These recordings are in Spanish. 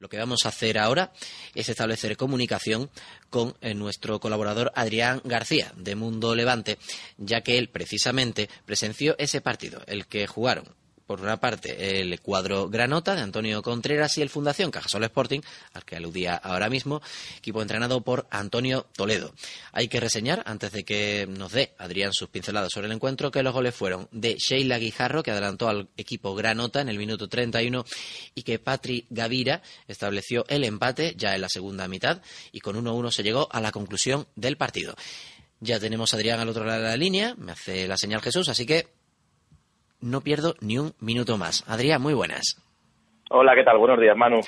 Lo que vamos a hacer ahora es establecer comunicación con eh, nuestro colaborador Adrián García de Mundo Levante, ya que él precisamente presenció ese partido, el que jugaron por una parte, el cuadro Granota de Antonio Contreras y el Fundación Cajasol Sporting, al que aludía ahora mismo, equipo entrenado por Antonio Toledo. Hay que reseñar, antes de que nos dé Adrián sus pinceladas sobre el encuentro, que los goles fueron de Sheila Guijarro, que adelantó al equipo Granota en el minuto 31, y que Patri Gavira estableció el empate ya en la segunda mitad, y con 1-1 se llegó a la conclusión del partido. Ya tenemos a Adrián al otro lado de la línea, me hace la señal Jesús, así que no pierdo ni un minuto más. Adrián, muy buenas. Hola, ¿qué tal? Buenos días, Manu.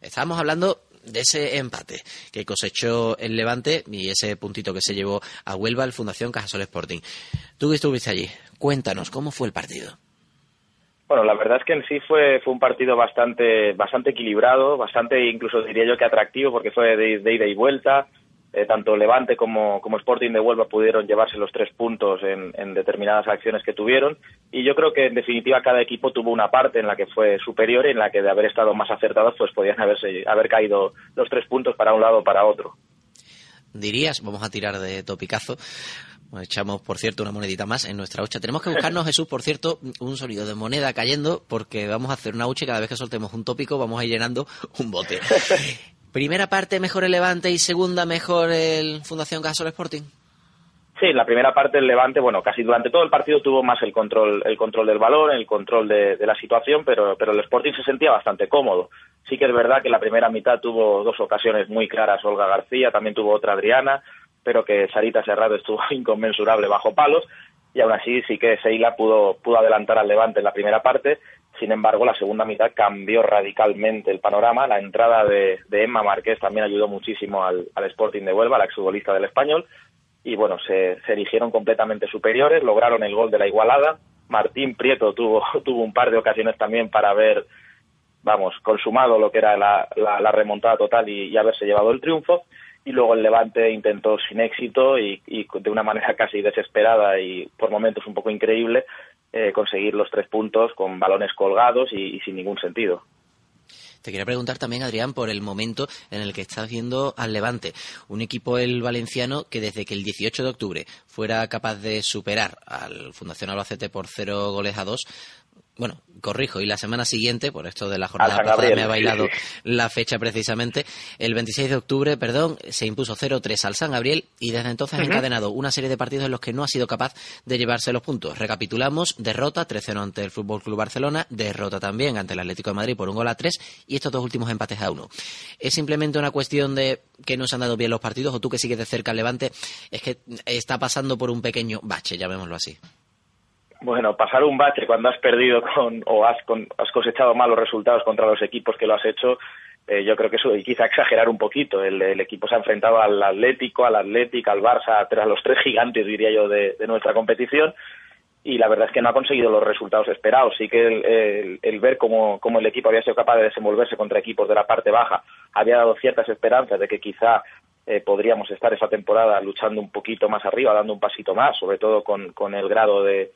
Estábamos hablando de ese empate que cosechó el Levante y ese puntito que se llevó a Huelva el Fundación Cajasol Sporting. Tú que estuviste allí, cuéntanos, ¿cómo fue el partido? Bueno, la verdad es que en sí fue, fue un partido bastante, bastante equilibrado, bastante incluso diría yo que atractivo porque fue de ida y vuelta. Eh, tanto Levante como, Sporting de Huelva pudieron llevarse los tres puntos en, determinadas acciones que tuvieron y yo creo que en definitiva cada equipo tuvo una parte en la que fue superior y en la que de haber estado más acertados pues podían haberse, haber caído los tres puntos para un lado o para otro. Dirías, vamos a tirar de topicazo, echamos, por cierto, una monedita más en nuestra hucha. Tenemos que buscarnos, Jesús, por cierto, un sonido de moneda cayendo, porque vamos a hacer una hucha y cada vez que soltemos un tópico vamos a ir llenando un bote. Primera parte mejor el Levante y segunda mejor el Fundación Gasol Sporting. Sí, la primera parte el Levante, bueno, casi durante todo el partido tuvo más el control, el control del balón, el control de, la situación, pero, pero el Sporting se sentía bastante cómodo. Sí que es verdad que la primera mitad tuvo dos ocasiones muy claras Olga García, también tuvo otra Adriana, pero que Sarita Serrado estuvo inconmensurable bajo palos y aún así sí que Seila pudo, pudo adelantar al Levante en la primera parte sin embargo, la segunda mitad cambió radicalmente el panorama. La entrada de, Emma Márquez también ayudó muchísimo al, Sporting de Huelva, la exfutbolista del español. Y bueno, se, erigieron completamente superiores, lograron el gol de la igualada. Martín Prieto tuvo, tuvo un par de ocasiones también para haber, vamos, consumado lo que era la, remontada total y, haberse llevado el triunfo y luego el Levante intentó sin éxito y, de una manera casi desesperada y por momentos un poco increíble eh, conseguir los tres puntos con balones colgados y, sin ningún sentido. Te quería preguntar también, Adrián, por el momento en el que estás viendo al Levante, un equipo el valenciano que desde que el 18 de octubre fuera capaz de superar al Fundación Albacete por cero goles a dos, bueno, corrijo, y la semana siguiente, por esto de la jornada pasada me ha bailado la fecha precisamente, el 26 de octubre, perdón, se impuso 0-3 al San Gabriel y desde entonces ha encadenado una serie de partidos en los que no ha sido capaz de llevarse los puntos. Recapitulamos, derrota 3-0 ante el Fútbol Club Barcelona, derrota también ante el Atlético de Madrid por un gol a 3 y estos dos últimos empates a 1. ¿Es simplemente una cuestión de que no se han dado bien los partidos o tú que sigues de cerca al Levante es que está pasando por un pequeño bache, llamémoslo así? Bueno, pasar un bache cuando has perdido con, o has, has cosechado malos resultados contra los equipos que lo has hecho, eh, yo creo que eso quizá exagerar un poquito. El, equipo se ha enfrentado al Atlético, al Atlético, al Barça, a los tres gigantes, diría yo, de, nuestra competición. Y la verdad es que no ha conseguido los resultados esperados. Sí que el, ver cómo, cómo, el equipo había sido capaz de desenvolverse contra equipos de la parte baja había dado ciertas esperanzas de que quizá eh, podríamos estar esa temporada luchando un poquito más arriba, dando un pasito más, sobre todo con, con el grado de,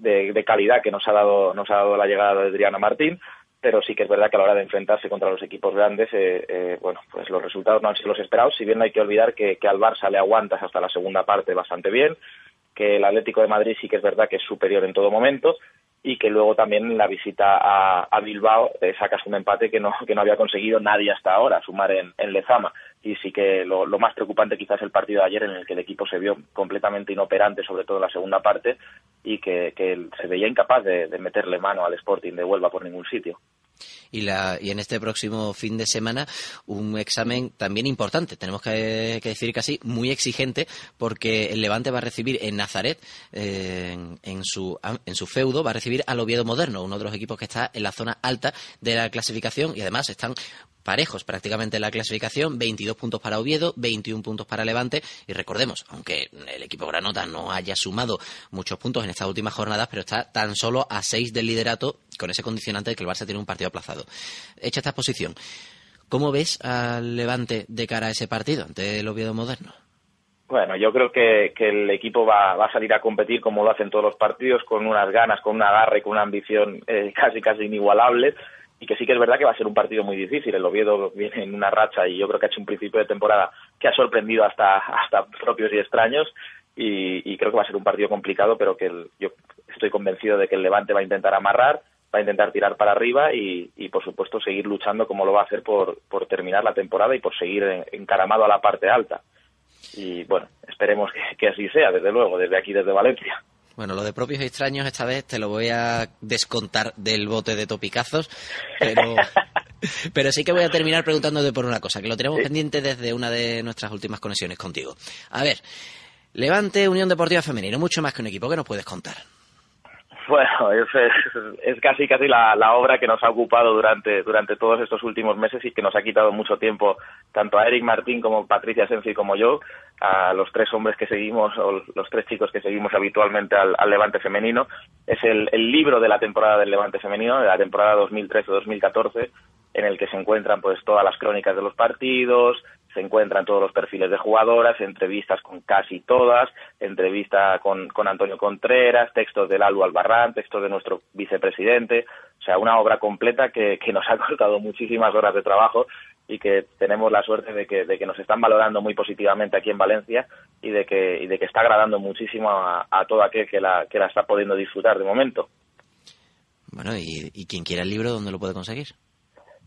de, calidad que nos ha dado nos ha dado la llegada de Adriana Martín pero sí que es verdad que a la hora de enfrentarse contra los equipos grandes, eh, eh, bueno, pues los resultados no han sido los esperados, si bien no hay que olvidar que, que al Barça le aguantas hasta la segunda parte bastante bien, que el Atlético de Madrid sí que es verdad que es superior en todo momento, y que luego también la visita a, Bilbao eh, sacas un empate que no, que no había conseguido nadie hasta ahora, sumar en, en Lezama. Y sí que lo, más preocupante quizás el partido de ayer en el que el equipo se vio completamente inoperante, sobre todo en la segunda parte, y que, se veía incapaz de meterle mano al Sporting de Huelva por ningún sitio y, la, y en este próximo fin de semana un examen también importante, tenemos que, decir casi muy exigente, porque el Levante va a recibir en Nazaret, eh, en, su, en su feudo, va a recibir al Oviedo Moderno, uno de los equipos que está en la zona alta de la clasificación y además están parejos prácticamente en la clasificación, 22 puntos para Oviedo, 21 puntos para Levante y recordemos, aunque el equipo Granota no haya sumado muchos puntos en estas últimas jornadas, pero está tan solo a 6 del liderato con ese condicionante de que el Barça tiene un partido aplazado. Hecha esta posición, ¿cómo ves al Levante de cara a ese partido ante el Oviedo Moderno? Bueno, yo creo que, el equipo va, a salir a competir como lo hacen todos los partidos, con unas ganas, con una garra y con una ambición eh, casi casi inigualable y que sí que es verdad que va a ser un partido muy difícil. El Oviedo viene en una racha y yo creo que ha hecho un principio de temporada que ha sorprendido hasta, hasta propios y extraños y, creo que va a ser un partido complicado, pero que yo estoy convencido de que el Levante va a intentar amarrar, va a intentar tirar para arriba y, por supuesto seguir luchando como lo va a hacer por, por terminar la temporada y por seguir encaramado a la parte alta. Y bueno, esperemos que así sea, desde luego, desde aquí, desde Valencia. Bueno, lo de propios y extraños esta vez te lo voy a descontar del bote de topicazos, pero, pero sí que voy a terminar preguntándote por una cosa, que lo tenemos pendiente desde una de nuestras últimas conexiones contigo. A ver, Levante Unión Deportiva Femenino, mucho más que un equipo, ¿qué nos puedes contar? Bueno, es, casi casi la, obra que nos ha ocupado durante, durante todos estos últimos meses y que nos ha quitado mucho tiempo tanto a Eric Martín como Patricia Sensi como yo, a los tres hombres que seguimos o los tres chicos que seguimos habitualmente al, Levante femenino. Es el, el, libro de la temporada del Levante femenino, de la temporada 2013-2014, en el que se encuentran pues todas las crónicas de los partidos, se encuentran todos los perfiles de jugadoras, entrevistas con casi todas, entrevista con, con Antonio Contreras, textos del Albo Albarrán, textos de nuestro vicepresidente, o sea, una obra completa que, que nos ha costado muchísimas horas de trabajo y que tenemos la suerte de que, de que nos están valorando muy positivamente aquí en Valencia y de que, y de que está agradando muchísimo a, todo aquel que la, que la está pudiendo disfrutar de momento. Bueno, ¿y, y quien quiera el libro, dónde lo puede conseguir?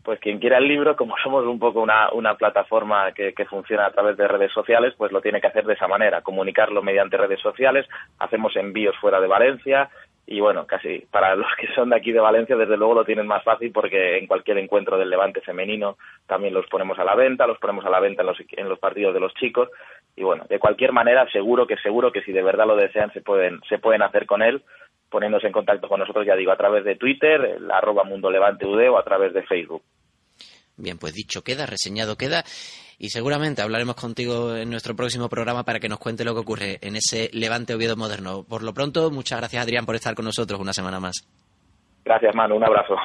Pues quien quiera el libro, como somos un poco una, una plataforma que, que, funciona a través de redes sociales, pues lo tiene que hacer de esa manera, comunicarlo mediante redes sociales, hacemos envíos fuera de Valencia y bueno, casi para los que son de aquí de Valencia, desde luego lo tienen más fácil porque en cualquier encuentro del Levante femenino también los ponemos a la venta, los ponemos a la venta en los, en los partidos de los chicos y bueno, de cualquier manera seguro que seguro que si de verdad lo desean se pueden se pueden hacer con él poniéndose en contacto con nosotros, ya digo, a través de Twitter, el arroba Mundo Levante UD o a través de Facebook. Bien, pues dicho queda, reseñado queda y seguramente hablaremos contigo en nuestro próximo programa para que nos cuente lo que ocurre en ese Levante Oviedo moderno. Por lo pronto, muchas gracias Adrián por estar con nosotros una semana más. Gracias, Manu, un abrazo.